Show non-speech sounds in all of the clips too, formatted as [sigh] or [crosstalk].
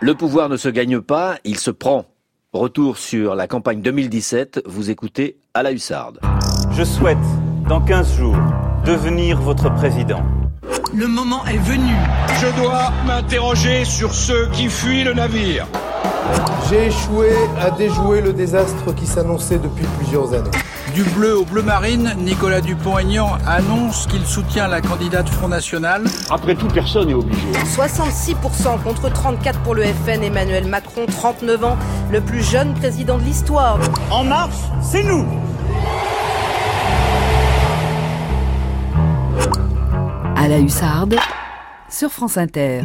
Le pouvoir ne se gagne pas, il se prend. Retour sur la campagne 2017, vous écoutez à la hussarde. Je souhaite, dans 15 jours, devenir votre président. Le moment est venu. Je dois m'interroger sur ceux qui fuient le navire. J'ai échoué à déjouer le désastre qui s'annonçait depuis plusieurs années. Du bleu au bleu marine, Nicolas Dupont-Aignan annonce qu'il soutient la candidate Front National. Après tout, personne n'est obligé. 66% contre 34 pour le FN. Emmanuel Macron, 39 ans, le plus jeune président de l'histoire. En marche, c'est nous À la hussarde, sur France Inter.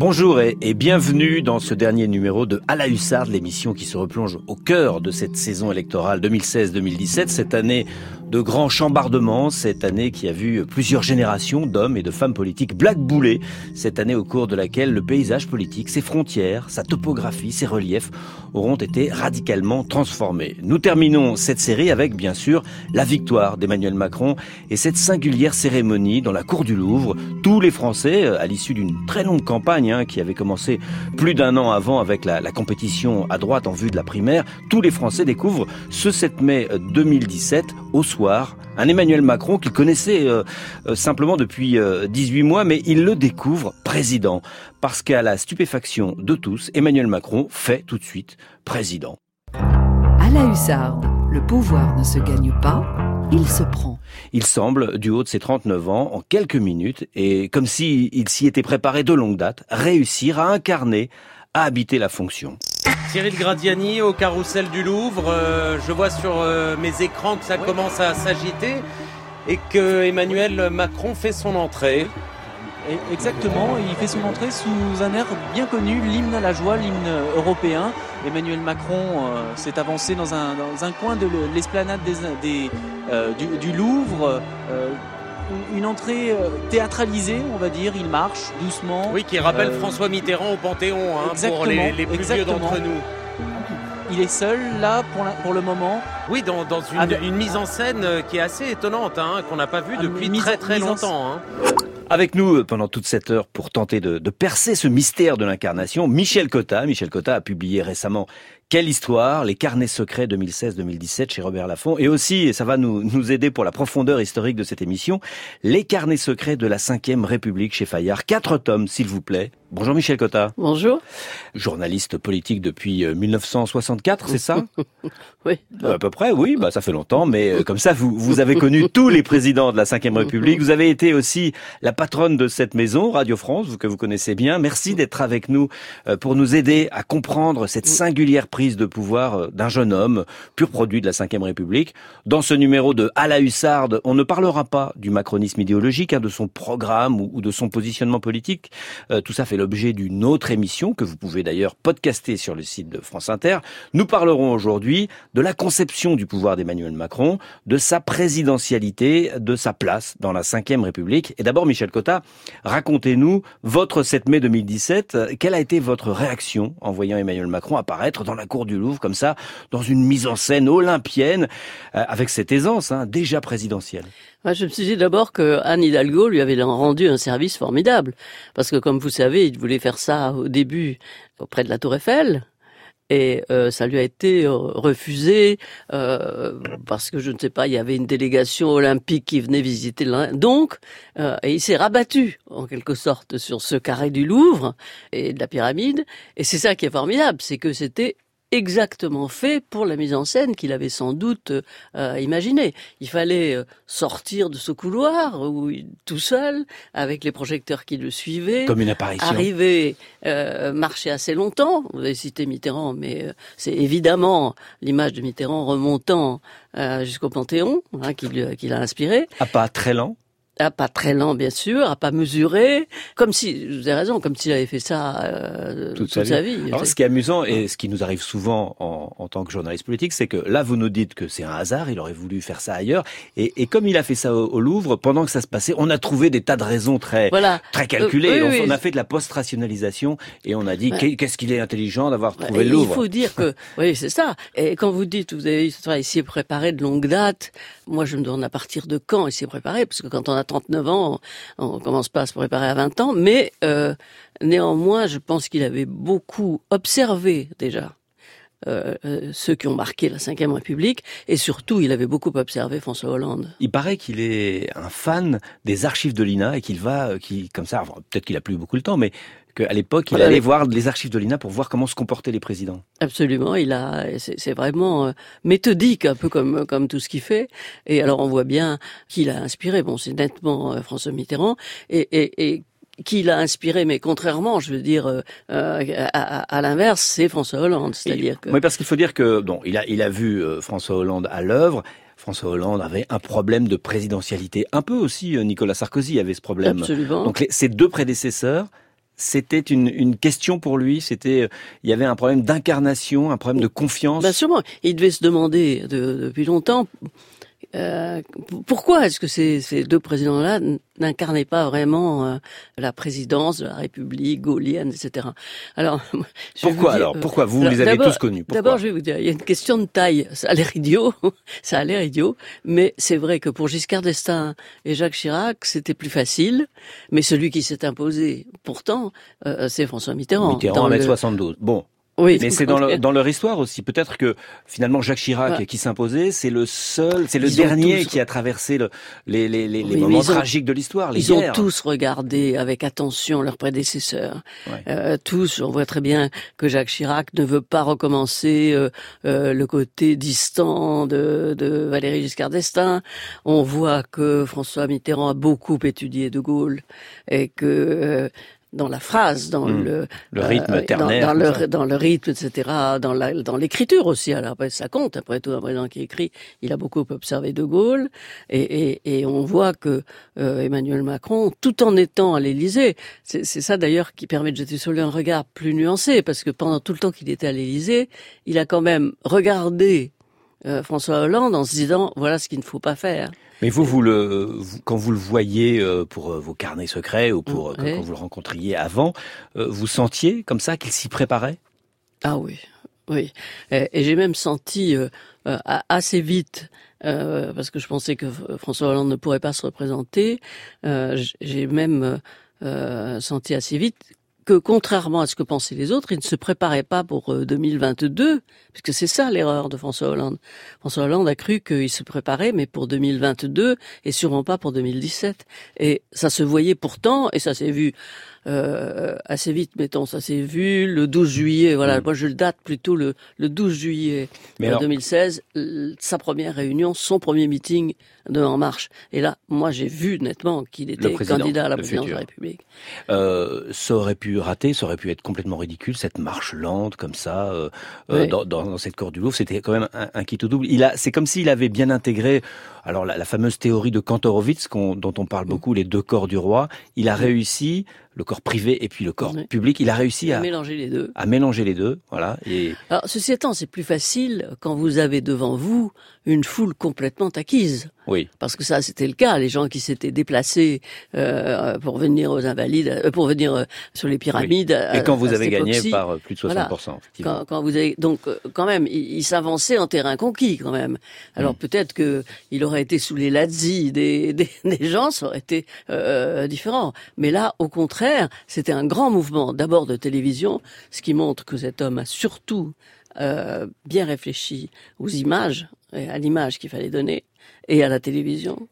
Bonjour et, bienvenue dans ce dernier numéro de À la Hussarde, l'émission qui se replonge au cœur de cette saison électorale 2016-2017, cette année de grands chambardements, cette année qui a vu plusieurs générations d'hommes et de femmes politiques blackbouler, cette année au cours de laquelle le paysage politique, ses frontières, sa topographie, ses reliefs auront été radicalement transformés. Nous terminons cette série avec, bien sûr, la victoire d'Emmanuel Macron et cette singulière cérémonie dans la cour du Louvre. Tous les Français, à l'issue d'une très longue campagne hein, qui avait commencé plus d'un an avant avec la, la compétition à droite en vue de la primaire, tous les Français découvrent ce 7 mai 2017 au soir un Emmanuel Macron qu'il connaissait euh, euh, simplement depuis euh, 18 mois, mais il le découvre président. Parce qu'à la stupéfaction de tous, Emmanuel Macron fait tout de suite président. À la hussarde, le pouvoir ne se gagne pas, il se prend. Il semble, du haut de ses 39 ans, en quelques minutes, et comme s'il s'y était préparé de longue date, réussir à incarner, à habiter la fonction. Cyril Gradiani au carrousel du Louvre. Euh, je vois sur euh, mes écrans que ça commence à s'agiter et que Emmanuel Macron fait son entrée. Exactement, il fait son entrée sous un air bien connu, l'hymne à la joie, l'hymne européen. Emmanuel Macron euh, s'est avancé dans un, dans un, coin de l'esplanade des, des, du, du, Louvre une entrée théâtralisée, on va dire. Il marche doucement. Oui, qui rappelle euh... François Mitterrand au Panthéon, hein, pour les, les plus vieux d'entre nous. Il est seul là pour, la, pour le moment. Oui, dans, dans une, Avec... une, mise en scène qui est assez étonnante, hein, qu'on n'a pas vue depuis mise, très très longtemps. Hein. Avec nous pendant toute cette heure pour tenter de, de percer ce mystère de l'incarnation, Michel Cotta. Michel Cotta a publié récemment quelle histoire Les carnets secrets 2016-2017 chez Robert Laffont. Et aussi, et ça va nous, nous aider pour la profondeur historique de cette émission, Les carnets secrets de la Ve République chez Fayard. Quatre tomes, s'il vous plaît. Bonjour Michel Cotta. Bonjour. Journaliste politique depuis 1964, c'est ça? [laughs] Oui. À peu près, oui. Bah, ça fait longtemps, mais comme ça, vous, vous avez connu tous les présidents de la Ve République. Vous avez été aussi la patronne de cette maison, Radio France, que vous connaissez bien. Merci d'être avec nous pour nous aider à comprendre cette singulière prise de pouvoir d'un jeune homme, pur produit de la Ve République. Dans ce numéro de À la Hussarde, on ne parlera pas du macronisme idéologique, hein, de son programme ou, ou, de son positionnement politique. Euh, tout ça fait l'objet d'une autre émission que vous pouvez d'ailleurs podcaster sur le site de France Inter. Nous parlerons aujourd'hui de la conception du pouvoir d'Emmanuel Macron, de sa présidentialité, de sa place dans la Ve République. Et d'abord, Michel Cotta, racontez-nous votre 7 mai 2017. Quelle a été votre réaction en voyant Emmanuel Macron apparaître dans la cour du Louvre comme ça, dans une mise en scène olympienne, euh, avec cette aisance hein, déjà présidentielle Je me suis dit d'abord que Anne Hidalgo lui avait rendu un service formidable, parce que comme vous savez, il voulait faire ça au début auprès de la Tour Eiffel, et euh, ça lui a été euh, refusé parce que je ne sais pas, il y avait une délégation olympique qui venait visiter l'Inde. Donc, il s'est rabattu en quelque sorte sur ce carré du Louvre et de la pyramide. Et c'est ça qui est formidable, c'est que c'était exactement fait pour la mise en scène qu'il avait sans doute euh, imaginé. Il fallait euh, sortir de ce couloir où tout seul, avec les projecteurs qui le suivaient, comme une apparition, arriver, euh, marcher assez longtemps. Vous avez cité Mitterrand, mais euh, c'est évidemment l'image de Mitterrand remontant euh, jusqu'au Panthéon hein, qui, qui l'a inspiré. À pas très lent à pas très lent bien sûr, à pas mesurer, comme si, vous avez raison, comme s'il avait fait ça euh, toute, toute, sa vie. vie. Alors, ce qui est amusant et ce qui nous arrive souvent en, en tant que journaliste politique, c'est que là vous nous dites que c'est un hasard, il aurait voulu faire ça ailleurs, et, et comme il a fait ça au, au, Louvre, pendant que ça se passait, on a trouvé des tas de raisons très voilà. très calculées. Euh, oui, oui, on, a fait de la post-rationalisation et on a dit Ouais. qu'est-ce qu'il est intelligent d'avoir Bah, trouvé le Louvre? Il faut dire que, oui, c'est ça. Et quand vous dites, vous avez il s'y est préparé de longue date, moi je me demande à partir de quand il s'y est préparé, parce que quand on a 39 ans, on, commence pas à se préparer à 20 ans, mais euh, néanmoins, je pense qu'il avait beaucoup observé déjà. Euh, euh, ceux qui ont marqué la Ve République, et surtout, il avait beaucoup observé François Hollande. Il paraît qu'il est un fan des archives de l'INA et qu'il va, qui comme ça, peut-être qu'il a plus beaucoup le temps, mais qu'à l'époque, il allait voir les archives de l'INA pour voir comment se comportaient les présidents. Absolument, il a, c'est vraiment euh, méthodique, un peu comme comme tout ce qu'il fait. Et alors, on voit bien qu'il a inspiré. Bon, c'est nettement euh, François Mitterrand, et, et, et qui l'a inspiré, mais contrairement, je veux dire, euh, à, à l'inverse, c'est François Hollande. C'est-à-dire que... Oui, parce qu'il faut dire que, bon, il a, il a vu François Hollande à l'œuvre. François Hollande avait un problème de présidentialité. Un peu aussi Nicolas Sarkozy avait ce problème. Absolument. Donc les, ses deux prédécesseurs c'était une, une, question pour lui. C'était, il y avait un problème d'incarnation, un problème de confiance. Bien sûrement, il devait se demander depuis longtemps euh, pourquoi est-ce que ces, ces deux présidents-là n'incarnaient pas vraiment euh, la présidence de la République gaulienne, etc. Alors, [laughs] pourquoi alors? Pourquoi vous les avez tous connus? D'abord, je vais vous dire, il y a une question de taille. Ça a l'air idiot, [laughs] ça a l'air idiot, mais c'est vrai que pour Giscard d'Estaing et Jacques Chirac, c'était plus facile. Mais celui qui s'est imposé, pourtant, euh, c'est François Mitterrand. Mitterrand en 72. Bon, oui, mais c'est dans, dans, leur histoire aussi. Peut-être que finalement Jacques Chirac qui s'imposait, c'est le seul, c'est le dernier qui a traversé le, les, les, les, les moments tragiques de l'histoire. Ils ont tous regardé avec attention leurs prédécesseurs. Euh, tous, on voit très bien que Jacques Chirac ne veut pas recommencer euh, euh, le côté distant de, de Valéry Giscard d'Estaing. On voit que François Mitterrand a beaucoup étudié De Gaulle et que euh, dans la phrase, dans hmm. le, le rythme euh, ternaire, dans, le, dans le rythme, etc., dans la, dans l'écriture aussi. Alors après, ça compte. Après tout, un président qui écrit, il a beaucoup observé De Gaulle, et, et, et on voit que euh, Emmanuel Macron, tout en étant à l'Élysée, c'est, c'est ça d'ailleurs qui permet de jeter sur lui un regard plus nuancé, parce que pendant tout le temps qu'il était à l'Élysée, il a quand même regardé euh, François Hollande en se disant voilà ce qu'il ne faut pas faire. Mais vous, vous le, quand vous le voyez euh, pour euh, vos carnets secrets ou pour quand vous le rencontriez avant, vous sentiez comme ça qu'il s'y préparait? Ah oui, oui. Et, j'ai même senti assez vite, parce que je pensais que François Hollande ne pourrait pas se représenter, j'ai même senti assez vite que contrairement à ce que pensaient les autres, il ne se préparait pas pour 2022, euh, puisque c'est ça l'erreur de François Hollande. François Hollande a cru qu'il se préparait, mais pour 2022 et sûrement pas pour 2017. Et ça se voyait pourtant, et ça s'est vu euh, assez vite, mettons, ça s'est vu le 12 juillet. Voilà, mm. moi je le date plutôt le, le 12 juillet 2016, sa première réunion, son premier meeting de En Marche. Et là, moi j'ai vu nettement qu'il était candidat à la présidence de la République. Euh, ça aurait pu rater, ça aurait pu être complètement ridicule cette marche lente comme ça euh, euh dans, dans, cette cour du Louvre. C'était quand même un, un au double. Il a, c'est comme s'il avait bien intégré. Alors la, la fameuse théorie de Kantorowicz, dont on parle mm. beaucoup, les deux corps du roi. Il a réussi le corps privé et puis le corps public. Il a réussi à, mélanger les deux. À mélanger les deux, voilà. Et... Alors, ceci étant, c'est plus facile quand vous avez devant vous une foule complètement acquise. Oui. Parce que ça, c'était le cas. Les gens qui s'étaient déplacés euh, pour venir aux Invalides, euh, pour venir euh, sur les pyramides. Et quand vous avez gagné par plus de 60%. Quand, quand, vous avez donc quand même, il, s'avançait en terrain conquis quand même. Alors mm. peut-être que il aurait été sous les lazzi des, [laughs] des, des gens, ça aurait été différent. Mais là, au contraire c'était un grand mouvement, d'abord de télévision, ce qui montre que cet homme a surtout euh, bien réfléchi aux images, et à l'image qu'il fallait donner, et à la télévision.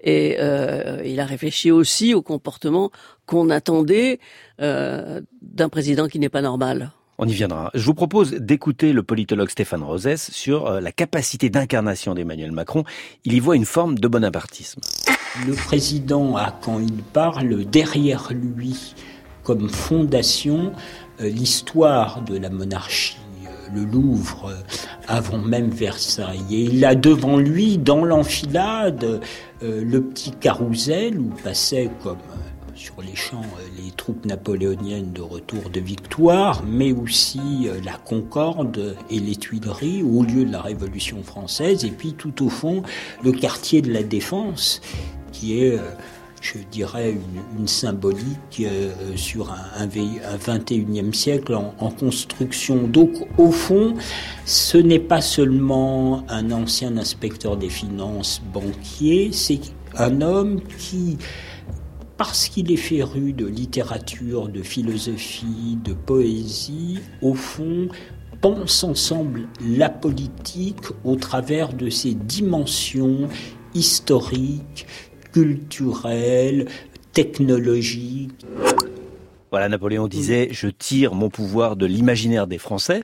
Et euh, il a réfléchi aussi au comportement qu'on attendait euh, d'un président qui n'est pas normal. On y viendra. Je vous propose d'écouter le politologue Stéphane Rosès sur la capacité d'incarnation d'Emmanuel Macron. Il y voit une forme de bonapartisme. Le président a, quand il parle, derrière lui, comme fondation, l'histoire de la monarchie le Louvre euh, avant même Versailles. Et il a devant lui, dans l'enfilade, le petit carrousel où passaient comme sur les champs les troupes napoléoniennes de retour de victoire, mais aussi la Concorde et les Tuileries au lieu de la Révolution française, et puis tout au fond le quartier de la Défense qui est, euh, je dirais, une, symbolique euh, sur un, un, 21e siècle en, construction. Donc, au fond, ce n'est pas seulement un ancien inspecteur des finances banquier, c'est un homme qui, parce qu'il est féru de littérature, de philosophie, de poésie, au fond, pense ensemble la politique au travers de ses dimensions historiques, culturelles, technologiques. Voilà, Napoléon disait Je tire mon pouvoir de l'imaginaire des Français.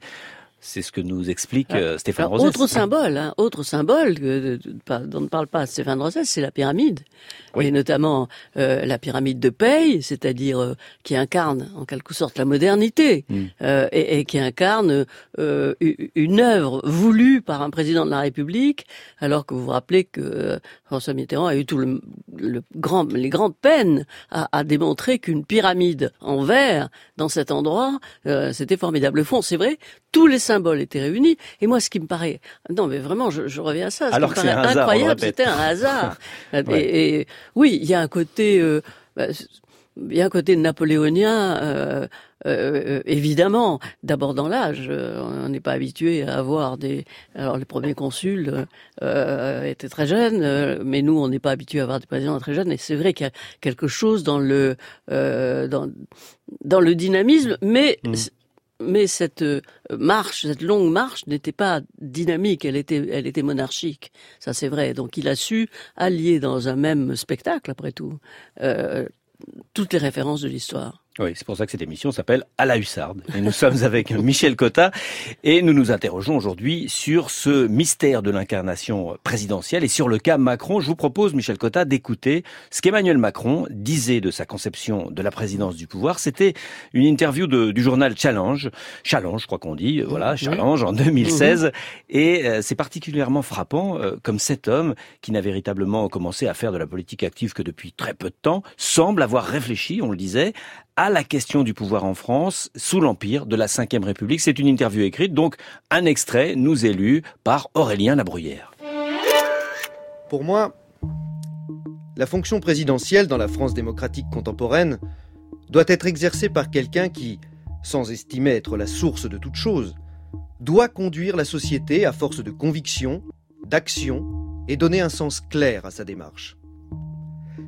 C'est ce que nous explique ah. euh, Stéphane Rosès. Autre symbole, hein, autre symbole que, dont ne parle pas Stéphane Rosès, c'est la pyramide. Oui. Et notamment euh, la pyramide de paye, c'est-à-dire euh, qui incarne en quelque sorte la modernité mm. euh, et, et, qui incarne euh, une œuvre voulue par un président de la République, alors que vous vous rappelez que François Mitterrand a eu tout le, le grand, les grandes peines à, à démontrer qu'une pyramide en verre dans cet endroit, c'était formidable. Le fond, c'est vrai, tous les symboles étaient réunis. Et moi, ce qui me paraît, non, mais vraiment, je, je reviens à ça. Ce Alors qui me paraît incroyable, c'était un hasard. [laughs] ouais. et, et, oui, il y a un côté, euh, bah, il y a un côté napoléonien. Euh, euh, évidemment, d'abord dans l'âge, on n'est pas habitué à avoir des. Alors les premiers consuls euh, étaient très jeunes, mais nous on n'est pas habitué à avoir des présidents très jeunes. Et c'est vrai qu'il y a quelque chose dans le dans dans le dynamisme, mais mmh mais cette marche, cette longue marche n'était pas dynamique, elle était, elle était monarchique. Ça c'est vrai. Donc il a su allier dans un même spectacle, après tout, euh, toutes les références de l'histoire. Oui, c'est pour ça que cette émission s'appelle À la hussarde. Et nous sommes [laughs] avec Michel Cotta et nous nous interrogeons aujourd'hui sur ce mystère de l'incarnation présidentielle et sur le cas Macron. Je vous propose, Michel Cotta, d'écouter ce qu'Emmanuel Macron disait de sa conception de la présidence du pouvoir. C'était une interview de, du journal Challenge, Challenge, je crois qu'on dit, voilà, Challenge en 2016. Mmh. Et euh, c'est particulièrement frappant, euh, comme cet homme qui n'a véritablement commencé à faire de la politique active que depuis très peu de temps, semble avoir réfléchi, on le disait, à la question du pouvoir en France sous l'empire de la Ve République. C'est une interview écrite, donc un extrait nous est lu par Aurélien Labruyère. Pour moi, la fonction présidentielle dans la France démocratique contemporaine doit être exercée par quelqu'un qui, sans estimer être la source de toute chose, doit conduire la société à force de conviction, d'action et donner un sens clair à sa démarche.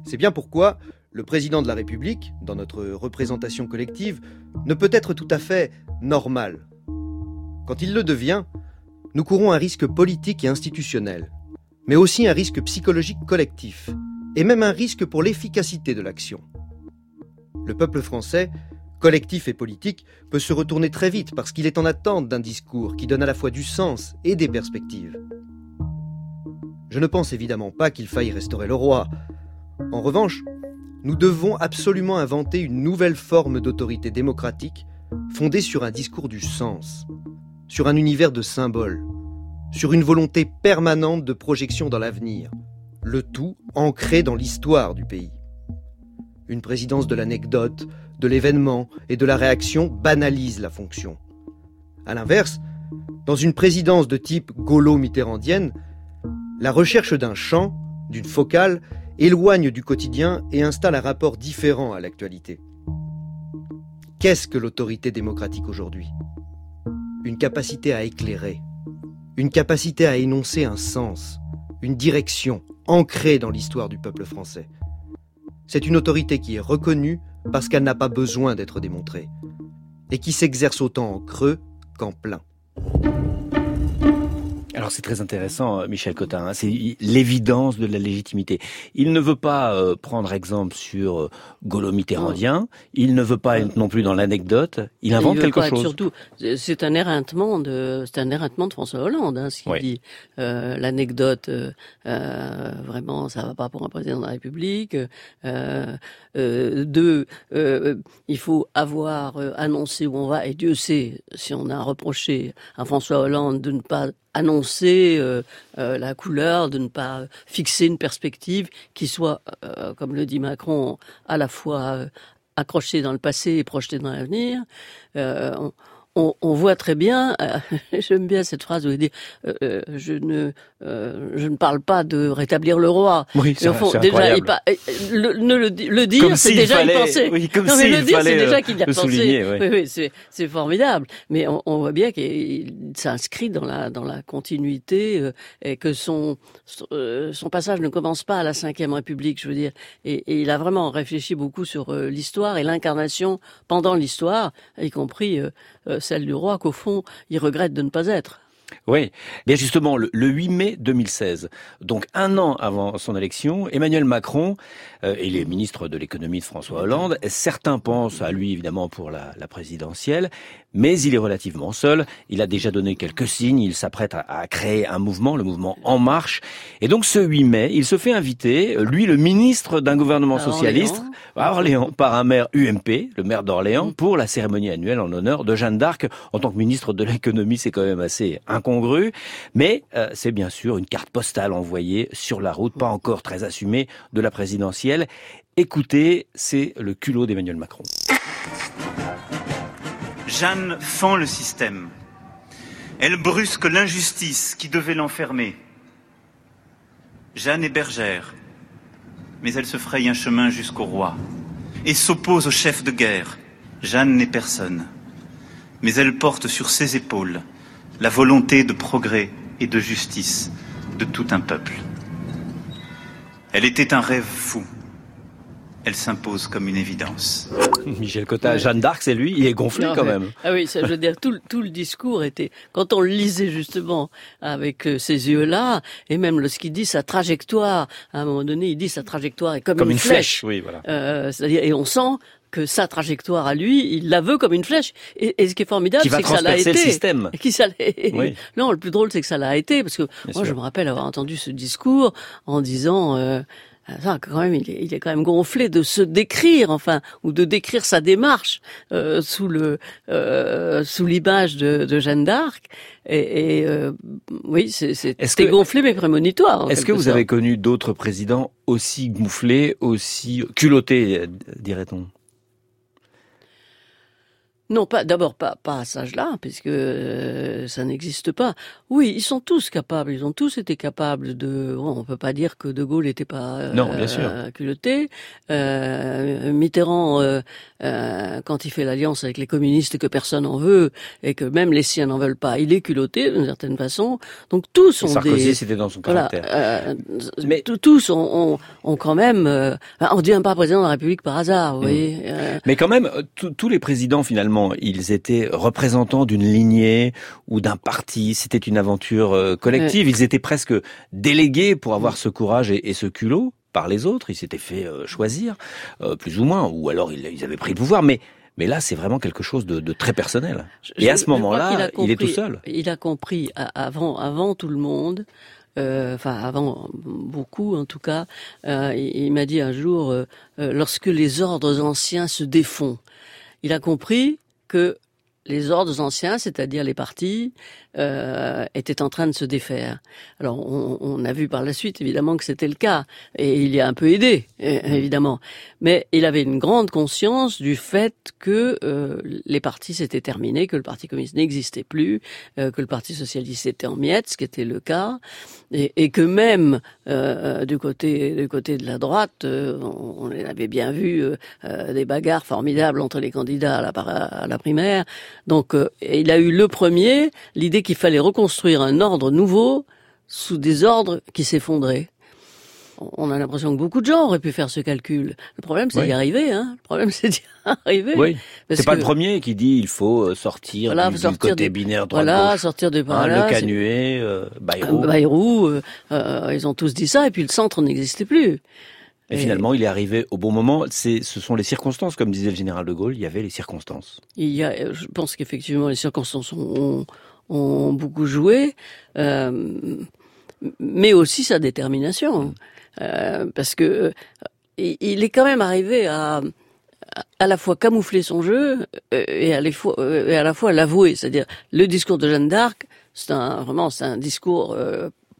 C'est bien pourquoi le président de la République, dans notre représentation collective, ne peut être tout à fait normal. Quand il le devient, nous courons un risque politique et institutionnel, mais aussi un risque psychologique collectif, et même un risque pour l'efficacité de l'action. Le peuple français, collectif et politique, peut se retourner très vite parce qu'il est en attente d'un discours qui donne à la fois du sens et des perspectives. Je ne pense évidemment pas qu'il faille restaurer le roi. En revanche, nous devons absolument inventer une nouvelle forme d'autorité démocratique fondée sur un discours du sens, sur un univers de symboles, sur une volonté permanente de projection dans l'avenir, le tout ancré dans l'histoire du pays. Une présidence de l'anecdote, de l'événement et de la réaction banalise la fonction. A l'inverse, dans une présidence de type gaulo-mitterrandienne, la recherche d'un champ, d'une focale, éloigne du quotidien et installe un rapport différent à l'actualité. Qu'est-ce que l'autorité démocratique aujourd'hui? Une capacité à éclairer, une capacité à énoncer un sens, une direction ancrée dans l'histoire du peuple français. C'est une autorité qui est reconnue parce qu'elle n'a pas besoin d'être démontrée, et qui s'exerce autant en creux qu'en plein. Alors c'est très intéressant, euh, Michel Cotin, hein, c'est l'évidence de la légitimité. Il ne veut pas euh, prendre exemple sur euh, Golo Mitterrandien, il ne veut pas être non plus dans l'anecdote, il invente il quelque pas, chose. Surtout, c'est un éreintement de, c'est un éreintement de François Hollande, hein, ce qu'il Oui. dit. Euh, L'anecdote, euh, euh, vraiment, ça va pas pour un président de la République. Euh, euh, deux, euh, il faut avoir euh, annoncé où on va, et Dieu sait si on a reproché à François Hollande de ne pas annoncer euh, euh, la couleur, de ne pas fixer une perspective qui soit, euh, comme le dit Macron, à la fois accrochée dans le passé et projetée dans l'avenir. On, on, voit très bien, euh, [laughs] j'aime bien cette phrase où il dit euh, euh je ne euh, je ne parle pas de rétablir le roi. Oui, c'est déjà il le, le, le, dire, c'est déjà fallait, y penser. Oui, comme non, mais le dire, c'est déjà qu'il y a pensé. Oui, oui, c'est formidable. Mais on, on voit bien qu'il s'inscrit dans la dans la continuité et que son son passage ne commence pas à la Ve République, je veux dire. Et, et il a vraiment réfléchi beaucoup sur l'histoire et l'incarnation pendant l'histoire, y compris celle du roi qu'au fond, il regrette de ne pas être. Oui, bien justement, le, 8 mai 2016, donc un an avant son élection, Emmanuel Macron, euh, il est ministre de l'économie de François Hollande, certains pensent à lui évidemment pour la, la, présidentielle, mais il est relativement seul, il a déjà donné quelques signes, il s'apprête à, créer un mouvement, le mouvement En Marche, et donc ce 8 mai, il se fait inviter, lui le ministre d'un gouvernement socialiste, à Orléans, par un maire UMP, le maire d'Orléans, mm. pour la cérémonie annuelle en l'honneur de Jeanne d'Arc. En tant que ministre de l'économie, c'est quand même assez incongru, mais euh, c'est bien sûr une carte postale envoyée sur la route, pas encore très assumée, de la présidentielle. Écoutez, c'est le culot d'Emmanuel Macron. Jeanne fend le système. Elle brusque l'injustice qui devait l'enfermer. Jeanne est bergère, mais elle se fraye un chemin jusqu'au roi et s'oppose au chef de guerre. Jeanne n'est personne, mais elle porte sur ses épaules la volonté de progrès et de justice de tout un peuple. Elle était un rêve fou. Elle s'impose comme une évidence. [laughs] Michel Cotta, Jeanne d'Arc, c'est lui, il est gonflé quand même. Ah oui, ça, je veux dire, tout, tout le discours était, quand on le lisait justement avec euh, ces yeux-là, et même lorsqu'il dit sa trajectoire, à un moment donné, il dit sa trajectoire est comme, comme une, flèche. Oui, voilà. Euh, c'est-à-dire, et on sent que sa trajectoire à lui, il la veut comme une flèche. Et, et ce qui est formidable, c'est que ça l'a été. le système. [laughs] Qui ça oui. Non, le plus drôle, c'est que ça l'a été, parce que moi, je me rappelle avoir entendu ce discours en disant. Euh, ça, quand même, il est, il est, quand même gonflé de se décrire, enfin, ou de décrire sa démarche euh, sous le euh, sous l'image de, de, Jeanne d'Arc. Et, et euh, oui, c'est gonflé mais prémonitoire. Est-ce que vous avez connu d'autres présidents aussi gonflés, aussi culottés, dirait-on? Non, pas d'abord pas pas à cet âge-là, puisque euh, ça n'existe pas. Oui, ils sont tous capables, ils ont tous été capables de. Bon, on peut pas dire que De Gaulle n'était pas euh, non, bien sûr. culotté. Euh, Mitterrand, euh, quand il fait l'alliance avec les communistes que personne en veut et que même les siens n'en veulent pas, il est culotté d'une certaine façon. Donc tous ont Sarkozy, des. c'était dans son caractère. Mais tous ont, ont, quand même. on devient pas président de la République par hasard, vous mm. voyez. Mais quand même, tous les présidents finalement ils étaient représentants d'une lignée ou d'un parti. C'était une aventure euh, collective. Ils étaient presque délégués pour avoir ce courage et, ce culot par les autres. Ils s'étaient fait euh, choisir, euh, plus ou moins, ou alors ils, avaient pris le pouvoir. Mais mais là, c'est vraiment quelque chose de, très personnel. et à ce moment-là, il, est tout seul. Il a compris avant, avant tout le monde. enfin avant beaucoup en tout cas, il, m'a dit un jour, lorsque les ordres anciens se défont, il a compris que les ordres anciens, c'est-à-dire les partis, euh, était en train de se défaire. Alors on, on, a vu par la suite évidemment que c'était le cas et il y a un peu aidé mmh. évidemment, mais il avait une grande conscience du fait que euh, les partis s'étaient terminés, que le Parti communiste n'existait plus, euh, que le Parti socialiste était en miettes, ce qui était le cas, et, et que même euh, du côté du côté de la droite, euh, on, on, avait bien vu euh, des bagarres formidables entre les candidats à la, à la primaire. Donc il a eu le premier l'idée qu'il fallait reconstruire un ordre nouveau sous des ordres qui s'effondraient. On a l'impression que beaucoup de gens auraient pu faire ce calcul. Le problème, c'est d'y arriver. Hein. Le problème, c'est d'y [laughs] arriver. Oui. C'est pas le premier qui dit il faut euh, sortir voilà, du, sortir côté binaire droite Voilà, sortir de par hein, là. Le Canuet, euh, Bayrou. Euh, Bayrou, euh, euh, ils ont tous dit ça, et puis le centre n'existait plus. Et, finalement, il est arrivé au bon moment. C'est, ce sont les circonstances, comme disait le général de Gaulle. Il y avait les circonstances. Il y a, je pense qu'effectivement, les circonstances ont, ont beaucoup joué, euh, mais aussi sa détermination, euh, parce que euh, il est quand même arrivé à à la fois camoufler son jeu et à la fois, et à la fois l'avouer, c'est-à-dire le discours de Jeanne d'Arc, c'est un vraiment c'est un discours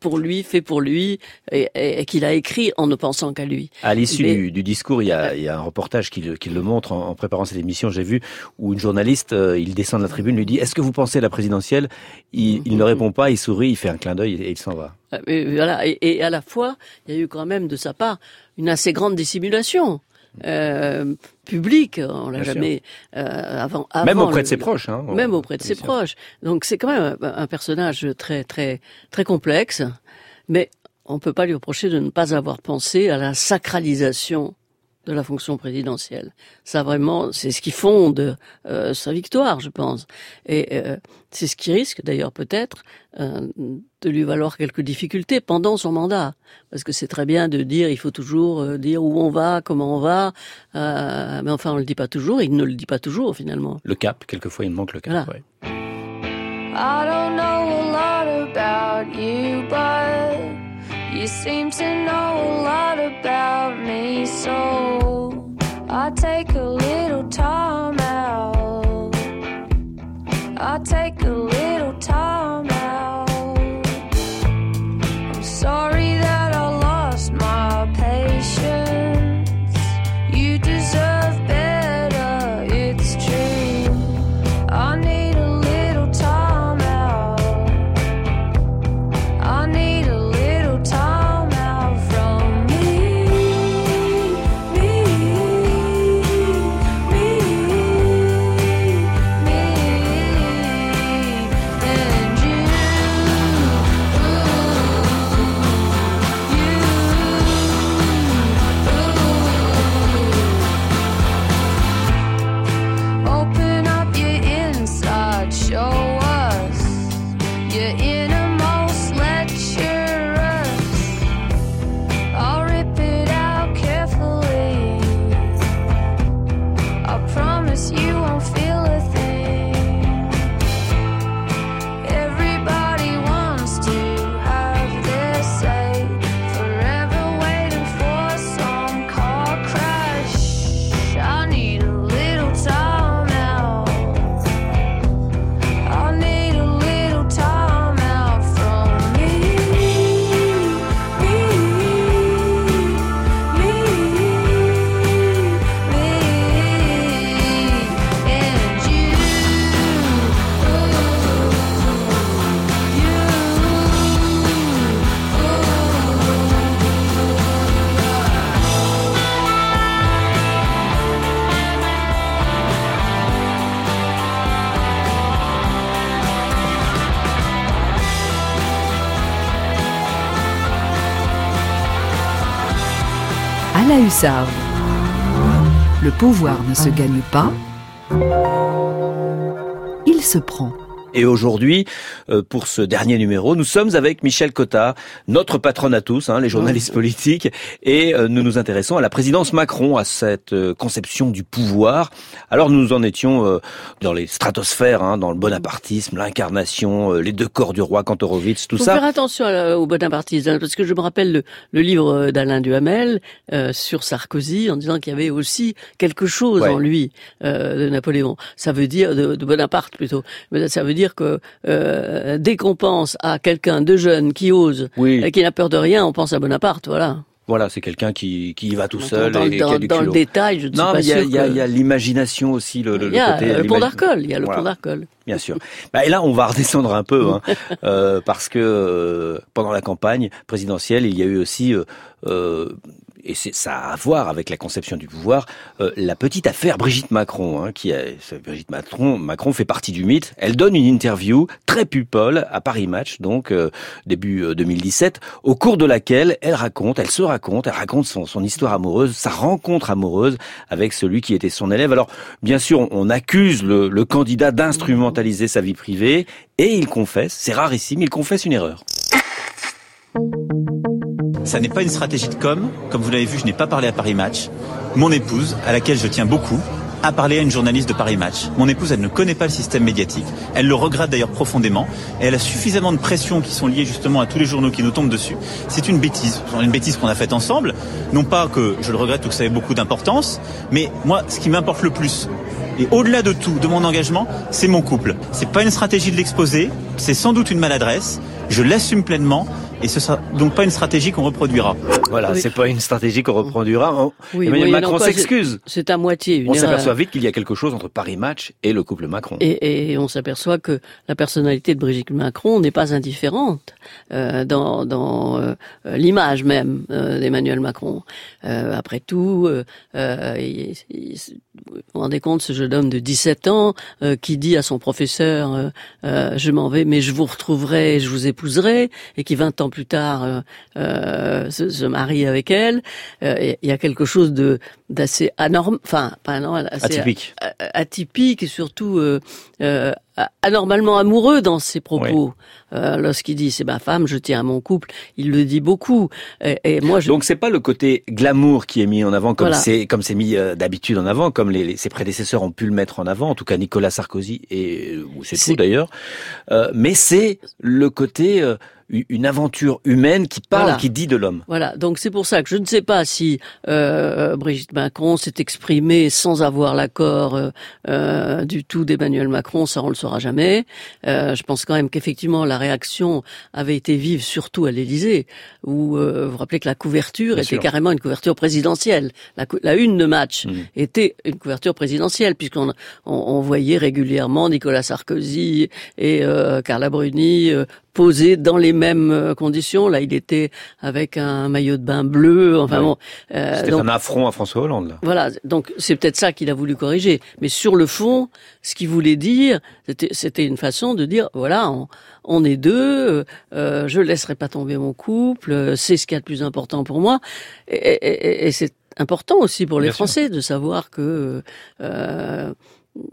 pour lui, fait pour lui, et, qu'il a écrit en ne pensant qu'à lui. À l'issue du, discours, il y, a, il y a un reportage qui le, qui le montre en, préparant cette émission, j'ai vu, où une journaliste, euh, il descend de la tribune, lui dit, est-ce que vous pensez à la présidentielle? Il, il, ne répond pas, il sourit, il fait un clin d'œil et, il s'en va. Et, voilà, et, et à la fois, il y a eu quand même de sa part une assez grande dissimulation. Euh, public. On l'a jamais euh, avant, avant, Même auprès de ses proches. Hein, même auprès de ses proches. Donc c'est quand même un, personnage très très très complexe, mais on peut pas lui reprocher de ne pas avoir pensé à la sacralisation de la fonction présidentielle. Ça vraiment, c'est ce qui fonde euh, sa victoire, je pense. Et euh, c'est ce qui risque d'ailleurs peut-être euh, de lui valoir quelques difficultés pendant son mandat, parce que c'est très bien de dire, il faut toujours dire où on va, comment on va, mais enfin on le dit pas toujours. il ne le dit pas toujours finalement. Le cap, quelquefois il manque le cap. Voilà. Ouais. You seem to know a lot about me, so I take a little time out. I take a little time out. You're in Hussarde. Le pouvoir ne se gagne pas. Il se prend. Et aujourd'hui, euh, pour ce dernier numéro, nous sommes avec Michel Cotta, notre patronne à tous, hein, les journalistes politiques, et euh, nous nous intéressons à la présidence Macron, à cette euh, conception du pouvoir. Alors nous en étions dans les stratosphères, hein, dans le bonapartisme, l'incarnation, les deux corps du roi Kantorowicz, tout Faut ça. faire attention au bonapartisme, hein, parce que je me rappelle le, le livre d'Alain Duhamel euh, sur Sarkozy, en disant qu'il y avait aussi quelque chose Ouais. en lui euh, de Napoléon. Ça veut dire de, de Bonaparte plutôt. Mais ça veut dire que euh, dès qu'on pense à quelqu'un de jeune qui ose, Oui. et qui n'a peur de rien, on pense à Bonaparte. Voilà. Voilà, c'est quelqu'un qui, qui y va tout Dans- seul. dans- et, qui a dans- du dans le détail, je ne suis non, pas mais il y a, que- l'imagination aussi, le, le, Il y a côté. euh, le pont d'Arcole. Il y a le Voilà. pont d'Arcole. Bien sûr. Bah, et là, on va [laughs] redescendre un peu, hein, [laughs] euh, parce que euh, pendant la campagne présidentielle, il y a eu aussi, euh, euh, et c'est ça a à voir avec la conception du pouvoir, euh, la petite affaire Brigitte Macron, hein, qui Brigitte Macron, Macron fait partie du mythe. Elle donne une interview très pupole à Paris Match, donc euh, début euh, 2017, au cours de laquelle elle raconte, elle se raconte, elle raconte son, son histoire amoureuse, sa rencontre amoureuse avec celui qui était son élève. Alors, bien sûr, on- on accuse le, le candidat d'instrumentaliser sa vie privée, et il confesse, c'est rarissime, il confesse une erreur. Ça n'est pas une stratégie de com. Comme vous l'avez vu, je n'ai pas parlé à Paris Match. Mon épouse, à laquelle je tiens beaucoup, a parlé à une journaliste de Paris Match. Mon épouse, elle ne connaît pas le système médiatique. Elle le regrette d'ailleurs profondément. Et elle a suffisamment de pressions qui sont liées justement à tous les journaux qui nous tombent dessus. C'est une bêtise. Une bêtise qu'on a faite ensemble. Non pas que je le regrette ou que ça ait beaucoup d'importance, mais moi, ce qui m'importe le plus, et au-delà de tout, de mon engagement, c'est mon couple. C'est pas une stratégie de l'exposer. C'est sans doute une maladresse. Je l'assume pleinement. Et ce sera donc pas une stratégie qu'on reproduira. Voilà, Oui. c'est pas une stratégie qu'on reproduira. Oui, Emmanuel oui, Macron s'excuse. c'est- à moitié une On s'aperçoit vite qu'il y a quelque chose entre Paris Match et le couple Macron. Et, et on s'aperçoit que la personnalité de Brigitte Macron n'est pas indifférente euh, dans, dans euh, l'image même euh, d'Emmanuel Macron. Euh, après tout, euh, euh, il- il- vous vous rendez compte, ce jeune homme de 17 ans euh, qui dit à son professeur euh, euh, Je m'en vais, mais je vous retrouverai, je vous épouserai », et qui 20 ans plus tard euh, euh, se, se marie avec elle. Euh, Il y a quelque chose de d'assez anormal, enfin pas anormal, assez Atypique. a- atypique et surtout euh, euh, anormalement amoureux dans ses propos. Euh, Lorsqu'il dit c'est ma femme, je tiens à mon couple, il le dit beaucoup. Et, et moi, je... Donc c'est pas le côté glamour qui est mis en avant comme Voilà. c'est comme c'est mis euh, d'habitude en avant, comme les, les- ses prédécesseurs ont pu le mettre en avant, en tout cas Nicolas Sarkozy et euh, c'est tout d'ailleurs. Euh, mais c'est le côté euh, une aventure humaine qui parle, Voilà. qui dit de l'homme. Voilà, donc c'est pour ça que je ne sais pas si euh, Brigitte Macron s'est exprimée sans avoir l'accord euh, euh, du tout d'Emmanuel Macron, ça on le saura jamais. Euh, je pense quand même qu'effectivement la réaction avait été vive, surtout à l'Élysée, où euh, vous vous rappelez que la couverture Bien était sûr. carrément une couverture présidentielle. La, une de match était une couverture présidentielle, puisqu'on on, on voyait régulièrement Nicolas Sarkozy et euh, Carla Bruni euh, posés dans les mêmes euh, conditions. Là, il était avec un maillot de bain bleu. Enfin Oui. bon, euh, C'était un affront à François Hollande. Là. voilà, donc c'est peut-être ça qu'il a voulu corriger. Mais sur le fond, ce qu'il voulait dire, c'était- c'était une façon de dire, voilà, on, on est deux, euh, je laisserai pas tomber mon couple, euh, c'est ce qu'il y a de plus important pour moi. Et, et- et- c'est important aussi pour les Bien sûr. Français de savoir que... Euh,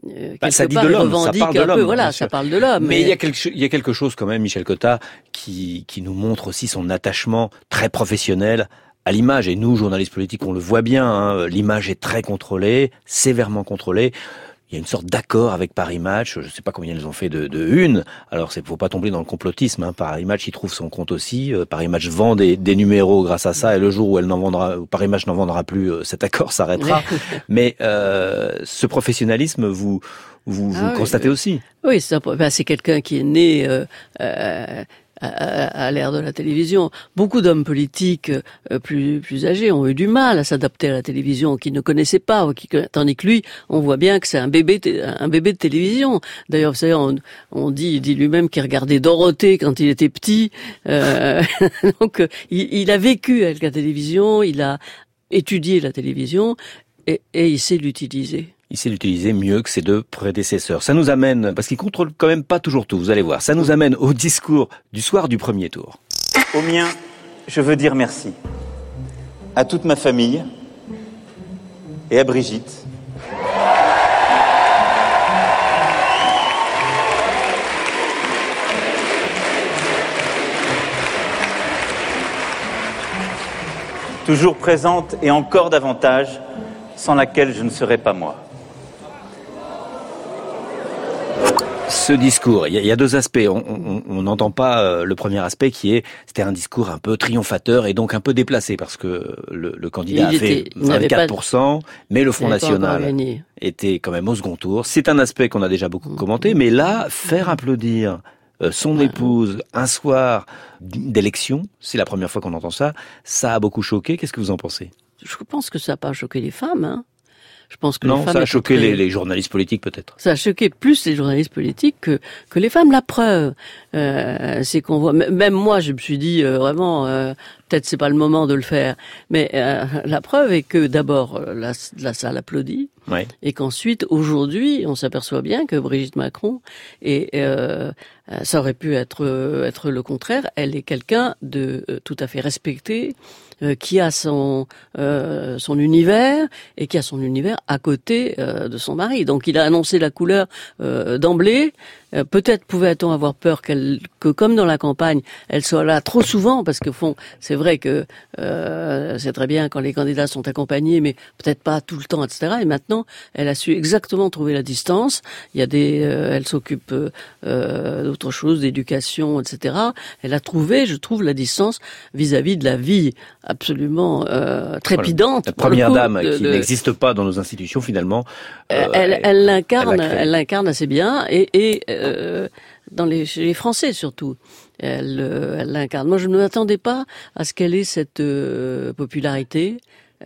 euh, Bah, ça dit de l'homme, ça parle de l'homme. Voilà, ça parle de l'homme. Mais il y a quelque, il y a quelque chose quand même, Michel Cotta, qui, qui nous montre aussi son attachement très professionnel à l'image. Et nous, journalistes politiques, on le voit bien. hein, l'image est très contrôlée, sévèrement contrôlée. Il y a une sorte d'accord avec Paris Match. Je ne sais pas combien ils ont fait de, de une. Alors, il faut pas tomber dans le complotisme. Hein. Paris Match, il trouve son compte aussi. Euh, Paris Match vend des, des numéros grâce à ça. Et le jour où elle n'en vendra, où Paris Match n'en vendra plus, euh, cet accord s'arrêtera. [laughs] Mais euh, ce professionnalisme, vous vous, vous Ah constatez oui. aussi. Oui, c'est ben, c'est quelqu'un qui est né euh, euh, à, à- l'ère de la télévision. Beaucoup d'hommes politiques euh, plus, plus âgés ont eu du mal à s'adapter à la télévision, qui ne connaissaient pas, ou qui, tandis que lui, on voit bien que c'est un bébé, un bébé de télévision. D'ailleurs, vous savez, on, on dit, il dit lui-même qu'il regardait Dorothée quand il était petit. Euh, [laughs] donc, euh, il, il a vécu avec la télévision, il a étudié la télévision et, et il sait l'utiliser. Il sait l'utiliser mieux que ses deux prédécesseurs. Ça nous amène, parce qu'il contrôle quand même pas toujours tout, vous allez voir, ça nous amène au discours du soir du premier tour. Au mien, je veux dire merci à toute ma famille et à Brigitte. Toujours présente et encore davantage, sans laquelle je ne serais pas moi. Ce discours, il y, a- deux aspects. On- n'entend pas euh, le premier aspect qui est, c'était un discours un peu triomphateur et donc un peu déplacé parce que le, le candidat a fait était- il n'avait pas- 24%, mais le Front National était quand même au second tour. C'est un aspect qu'on a déjà beaucoup Mm. commenté, mais là, faire applaudir euh, son épouse un soir d'élection, c'est la première fois qu'on entend ça, ça a beaucoup choqué. Qu'est-ce que vous en pensez? Je pense que ça n'a pas choqué les femmes. Hein. Je pense que Non, les femmes ça a choqué les, les journalistes politiques peut-être. Ça a choqué plus les journalistes politiques que, que les femmes. La preuve, euh, c'est qu'on voit. Même moi, je me suis dit euh, vraiment, euh, peut-être c'est pas le moment de le faire. Mais euh, la preuve est que d'abord euh, la, la salle applaudit. Ouais. Et qu'ensuite, aujourd'hui, on s'aperçoit bien que Brigitte Macron, et euh, ça aurait pu être être le contraire, elle est quelqu'un de tout à fait respecté, euh, qui a son euh, son univers et qui a son univers à côté euh, de son mari. Donc, il a annoncé la couleur d'emblée. Euh, Peut-être pouvait-on avoir peur qu'elle, que comme dans la campagne, elle soit là trop souvent, parce que fond, c'est vrai que euh, c'est très bien quand les candidats sont accompagnés, mais peut-être pas tout le temps, etc. Et maintenant, elle a su exactement trouver la distance. Il y a des, euh, elle s'occupe euh, d'autres choses, d'éducation, etc. Elle a trouvé, je trouve, la distance vis-à-vis de la vie absolument euh, trépidante. La première coup, dame de- qui de- n'existe pas dans nos institutions finalement. elle, l'incarne, elle l'incarne assez bien et, et euh, dans les, chez les Français surtout. Elle, elle l'incarne. Moi, je ne m'attendais pas à ce qu'elle ait cette popularité.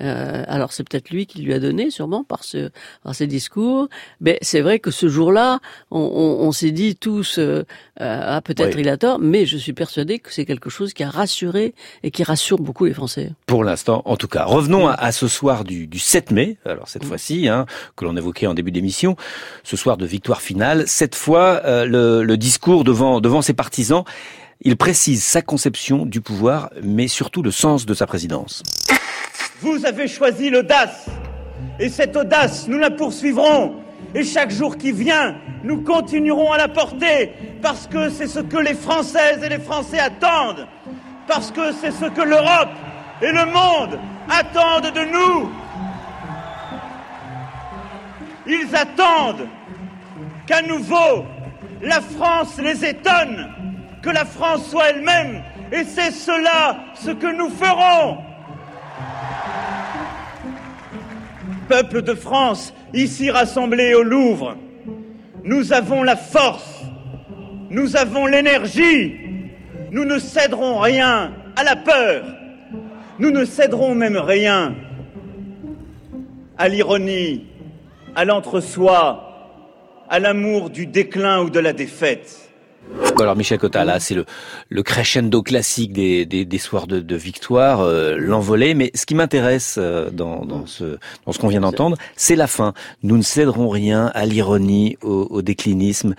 Euh, alors c'est peut-être lui qui lui a donné, sûrement par, ce, par ses discours. Mais c'est vrai que ce jour-là, on, on, on s'est dit tous, euh, ah peut-être il a tort, mais je suis persuadé que c'est quelque chose qui a rassuré et qui rassure beaucoup les Français. Pour l'instant, en tout cas. Revenons à, à ce soir du, du 7 mai, alors cette fois-ci, hein, que l'on évoquait en début d'émission, ce soir de victoire finale. Cette fois, euh, le, le discours devant, devant ses partisans. Il précise sa conception du pouvoir, mais surtout le sens de sa présidence. Vous avez choisi l'audace. Et cette audace, nous la poursuivrons. Et chaque jour qui vient, nous continuerons à la porter. Parce que c'est ce que les Françaises et les Français attendent. Parce que c'est ce que l'Europe et le monde attendent de nous. Ils attendent qu'à nouveau la France les étonne, que la France soit elle-même. Et c'est cela ce que nous ferons. Peuple de France, ici rassemblés au Louvre, nous avons la force, nous avons l'énergie, nous ne céderons rien à la peur, nous ne céderons même rien à l'ironie, à l'entre-soi, à l'amour du déclin ou de la défaite. Alors Michel Cotta, là, c'est le, le crescendo classique des, des, des soirs de, de victoire, euh, l'envolée. Mais ce qui m'intéresse euh, dans, dans, ce, dans ce qu'on vient d'entendre, c'est la fin. Nous ne céderons rien à l'ironie, au, au déclinisme.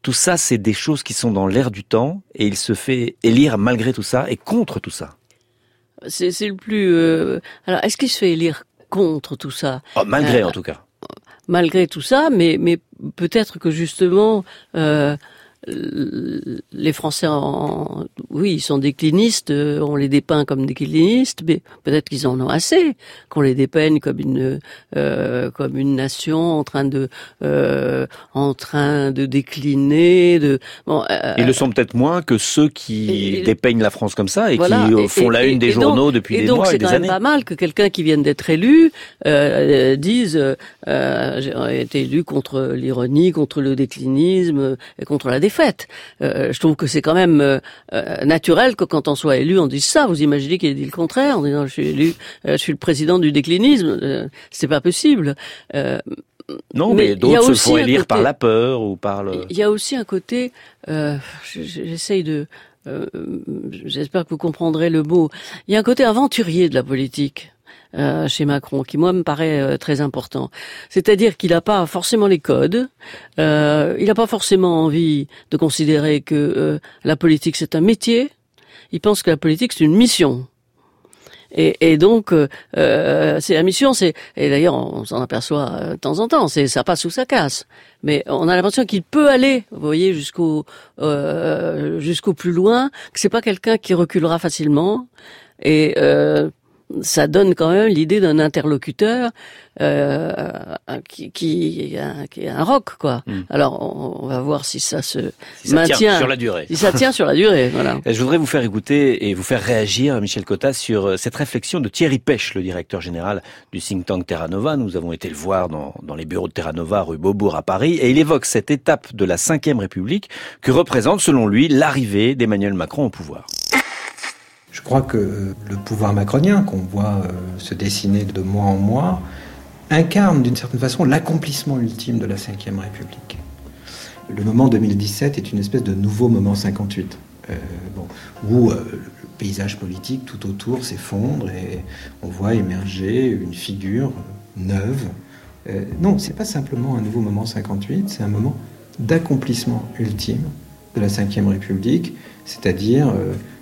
Tout ça, c'est des choses qui sont dans l'air du temps, et il se fait élire malgré tout ça et contre tout ça. C'est le plus. Euh... Alors, est-ce qu'il se fait élire contre tout ça? Oh, Malgré, en tout cas. Malgré tout ça, mais mais peut-être que justement. Euh, les Français, en, oui, ils sont déclinistes, on les dépeint comme déclinistes, mais peut-être qu'ils en ont assez, qu'on les dépeigne comme une euh, comme une nation en train de euh, en train de décliner. De bon, euh, ils le sont peut-être moins que ceux qui et, dépeignent la France comme ça et voilà, qui font et, la une des journaux donc, depuis des donc, mois et des années. C'est quand même pas mal que quelqu'un qui vienne d'être élu euh, dise j'ai été élu contre l'ironie, contre le déclinisme et contre la défaite. Euh, je trouve que c'est quand même euh, naturel que quand on soit élu, on dise ça. Vous imaginez qu'il ait dit le contraire en disant je suis élu, euh, je suis le président du déclinisme. Euh, c'est pas possible. non, mais, mais d'autres se font élire côté, par la peur ou par le. Il y a aussi un côté. J'essaye de. J'espère que vous comprendrez le mot. Il y a un côté aventurier de la politique. Euh, chez Macron, qui moi me paraît euh, très important. C'est-à-dire qu'il n'a pas forcément les codes, euh, il n'a pas forcément envie de considérer que la politique c'est un métier. Il pense que la politique c'est une mission. Et, et, donc, euh, c'est la mission, c'est et d'ailleurs on, s'en aperçoit euh, de temps en temps, c'est ça passe ou ça casse. Mais on a l'impression qu'il peut aller, vous voyez, jusqu'au euh, jusqu'au plus loin, que c'est pas quelqu'un qui reculera facilement. Et ça donne quand même l'idée d'un interlocuteur euh, qui, qui, qui, est un rock, quoi. Mm. Alors, on, on, va voir si ça se si ça maintient tient sur la durée. Si ça tient sur la durée, [laughs] voilà. Je voudrais vous faire écouter et vous faire réagir, Michel Cotta, sur euh, cette réflexion de Thierry Pêche, le directeur général du think tank Terra Nova. Nous avons été le voir dans, dans les bureaux de Terra Nova, rue Beaubourg à Paris, et il évoque cette étape de la Ve République que représente, selon lui, l'arrivée d'Emmanuel Macron au pouvoir. Je crois que le pouvoir macronien qu'on voit se dessiner de mois en mois incarne d'une certaine façon l'accomplissement ultime de la Ve République. Le moment 2017 est une espèce de nouveau moment 58, euh, bon, où euh, le paysage politique tout autour s'effondre et on voit émerger une figure neuve. Euh, non, c'est pas simplement un nouveau moment 58, c'est un moment d'accomplissement ultime de la Ve République, c'est-à-dire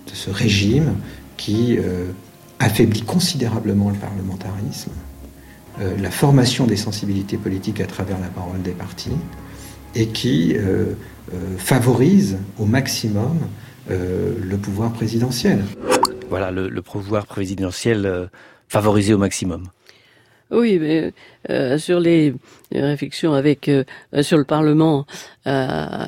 de ce régime qui euh, affaiblit considérablement le parlementarisme, euh, la formation des sensibilités politiques à travers la parole des partis, et qui euh, favorise au maximum le pouvoir présidentiel. Voilà, le, le pouvoir présidentiel favorisé au maximum. Oui, mais euh, sur les réflexions avec euh, sur le Parlement, euh,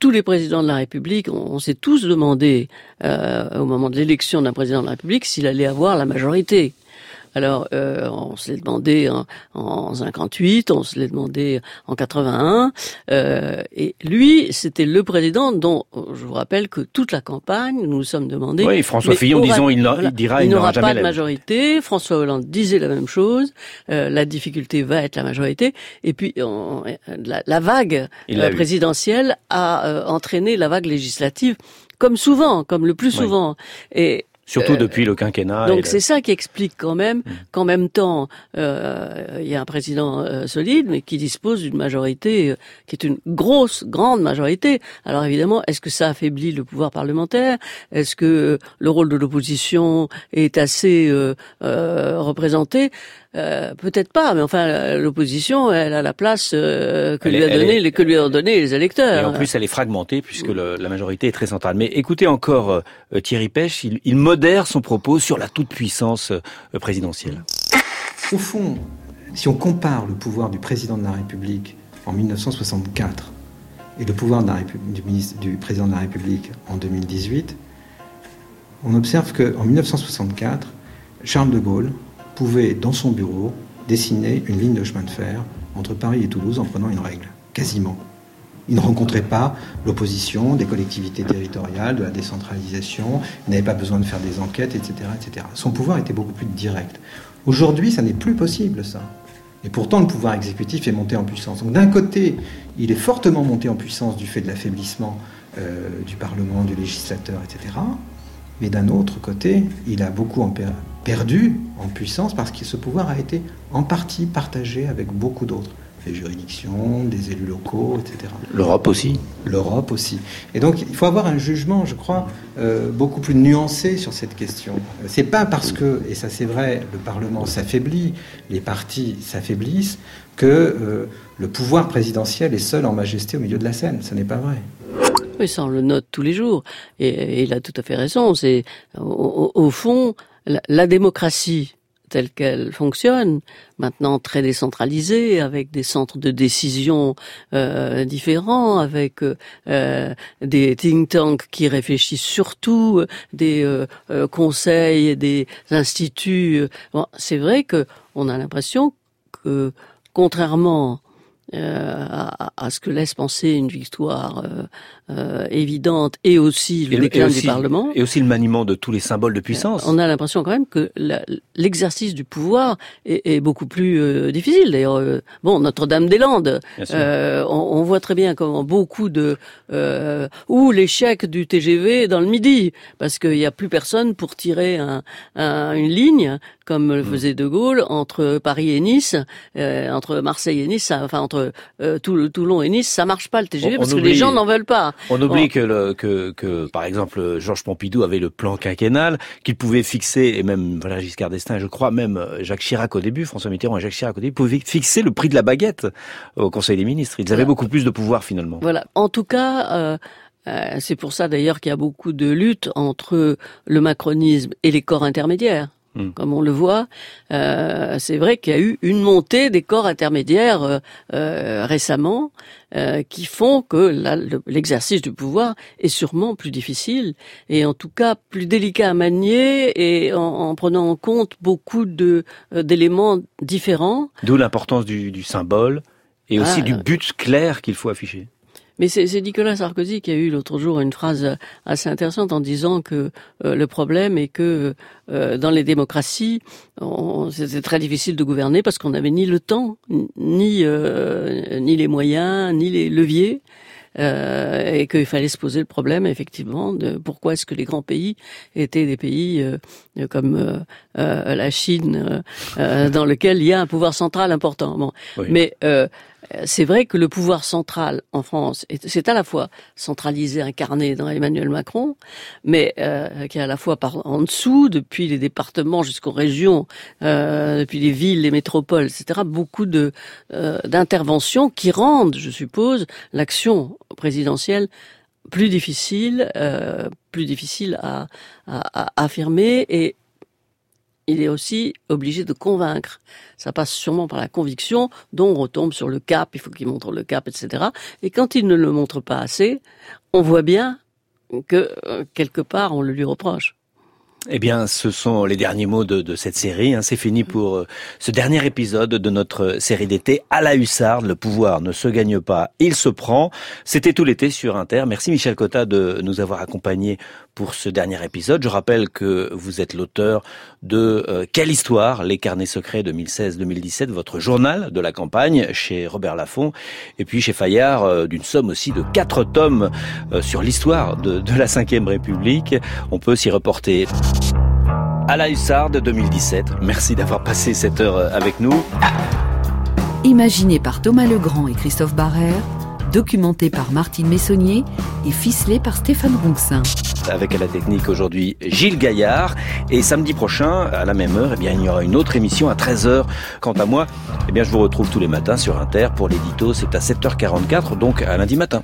tous les présidents de la République, on, s'est tous demandé euh, au moment de l'élection d'un président de la République s'il allait avoir la majorité. Alors, euh, on se l'est demandé en, en 58, on se l'est demandé en 81, euh, et lui, c'était le président dont je vous rappelle que toute la campagne, nous nous sommes demandé. Oui, François Fillon, disons, il, il dira, il, n'aura pas de majorité. François Hollande disait la même chose. Euh, la difficulté va être la majorité. Et puis, on, la, la, vague présidentielle a entraîné la vague législative comme souvent, comme le plus souvent. Et Surtout euh, depuis le quinquennat. Donc c'est ça qui explique quand même mm. qu'en même temps, euh, il y a un président euh, solide, mais qui dispose d'une majorité qui est une grosse, grande majorité. Alors évidemment, est-ce que ça affaiblit le pouvoir parlementaire? Est-ce que le rôle de l'opposition est assez représenté? Euh, peut-être pas, mais enfin l'opposition, elle a la place euh, que lui a donné, que lui ont donné les électeurs. Et en plus, elle est fragmentée puisque le, la majorité est très centrale. Mais écoutez encore euh, Thierry Pêche, il, il, modère son propos sur la toute puissance présidentielle. Au fond, si on compare le pouvoir du président de la République en 1964 et le pouvoir de la du, ministre, du président de la République en 2018, on observe qu'en 1964, Charles de Gaulle pouvait, dans son bureau, dessiner une ligne de chemin de fer entre Paris et Toulouse en prenant une règle, quasiment. Il ne rencontrait pas l'opposition des collectivités territoriales, de la décentralisation, n'avait pas besoin de faire des enquêtes, etc., etc. Son pouvoir était beaucoup plus direct. Aujourd'hui, ça n'est plus possible, ça. Et pourtant, le pouvoir exécutif est monté en puissance. Donc d'un côté, il est fortement monté en puissance du fait de l'affaiblissement euh, du Parlement, du législateur, etc. Mais d'un autre côté, il a beaucoup perdu en puissance parce que ce pouvoir a été en partie partagé avec beaucoup d'autres les juridictions, des élus locaux, etc. L'Europe aussi L'Europe aussi. Et donc, il faut avoir un jugement, je crois, euh, beaucoup plus nuancé sur cette question. C'est pas parce que, et ça c'est vrai, le Parlement s'affaiblit, les partis s'affaiblissent, que euh, le pouvoir présidentiel est seul en majesté au milieu de la scène. Ce n'est pas vrai. Oui, ça on le note tous les jours. Et, il a tout à fait raison. C'est au fond, la, démocratie telle qu'elle fonctionne, maintenant très décentralisée, avec des centres de décision euh, différents, avec euh, des think tanks qui réfléchissent surtout, des euh, conseils et des instituts. Bon, c'est vrai que on a l'impression que, contrairement euh, à, à, ce que laisse penser une victoire euh, euh évidente et aussi le déclin du Parlement. Et aussi le maniement de tous les symboles de puissance. On a l'impression quand même que l'exercice du pouvoir est, est beaucoup plus euh, difficile. D'ailleurs, bon, Notre-Dame-des-Landes, on, on, voit très bien comment beaucoup de... ou l'échec du TGV dans le Midi, parce qu'il n'y a plus personne pour tirer un, un, une ligne, comme le hmm. faisait De Gaulle, entre Paris et Nice, entre Marseille et Nice, enfin entre euh, Toulon et Nice, ça marche pas le TGV parce que les gens n'en veulent pas. On oublie que, le, que, que, par exemple, Georges Pompidou avait le plan quinquennal qu'il pouvait fixer, et même Valéry Giscard d'Estaing, je crois même euh, Jacques Chirac au début, François Mitterrand et Jacques Chirac au début, pouvaient fixer le prix de la baguette au Conseil des ministres. Ils avaient beaucoup plus de pouvoir finalement. Voilà. En tout cas. Euh, euh, c'est pour ça d'ailleurs qu'il y a beaucoup de luttes entre le macronisme et les corps intermédiaires. Hmm. comme on le voit. Euh, c'est vrai qu'il y a eu une montée des corps intermédiaires euh, euh, récemment qui font que l'exercice du pouvoir est sûrement plus difficile et en tout cas plus délicat à manier et en, prenant en compte beaucoup de d'éléments différents. D'où l'importance du, du, symbole et aussi ah, du but clair qu'il faut afficher. Mais c'est Nicolas Sarkozy qui a eu l'autre jour une phrase assez intéressante en disant que euh, le problème est que euh, dans les démocraties, c'était très difficile de gouverner parce qu'on n'avait ni le temps, ni euh, ni les moyens, ni les leviers. Euh, et qu'il fallait se poser le problème effectivement de pourquoi est-ce que les grands pays étaient des pays comme la Chine dans lequel il y a un pouvoir central important. Bon. Mais euh, c'est vrai que le pouvoir central en France, c'est à la fois centralisé, incarné dans Emmanuel Macron, mais euh, qui est à la fois par en dessous, depuis les départements jusqu'aux régions, euh, depuis les villes, les métropoles, etc. Beaucoup de d'interventions qui rendent, je suppose, l'action présidentielle plus difficile, plus difficile à, à, à affirmer et il est aussi obligé de convaincre. Ça passe sûrement par la conviction, dont on retombe sur le cap, il faut qu'il montre le cap, etc. Et quand il ne le montre pas assez, on voit bien que, euh, quelque part, on le lui reproche. Eh bien, ce sont les derniers mots de, de cette série. Hein. C'est fini pour euh, ce dernier épisode de notre série d'été à la hussarde. Le pouvoir ne se gagne pas, il se prend. C'était tout l'été sur Inter. Merci Michel Cotta de nous avoir accompagnés pour ce dernier épisode. Je rappelle que vous êtes l'auteur de euh, Quelle histoire? Les carnets secrets 2016-2017, votre journal de la campagne chez Robert Laffont, et puis chez Fayard euh, d'une somme aussi de quatre tomes sur l'histoire de, de la Ve République. On peut s'y reporter à la Hussarde 2017. Merci d'avoir passé cette heure avec nous. Imaginé par Thomas Legrand et Christophe Barrère, documenté par Martine Messonnier et ficelé par Stéphane Ronxin. Avec à la technique aujourd'hui Gilles Gaillard. Et samedi prochain, à la même heure, eh il y aura une autre émission à 13h. Quant à moi, eh bien, je vous retrouve tous les matins sur Inter pour l'édito. C'est à 7h44, donc à lundi matin.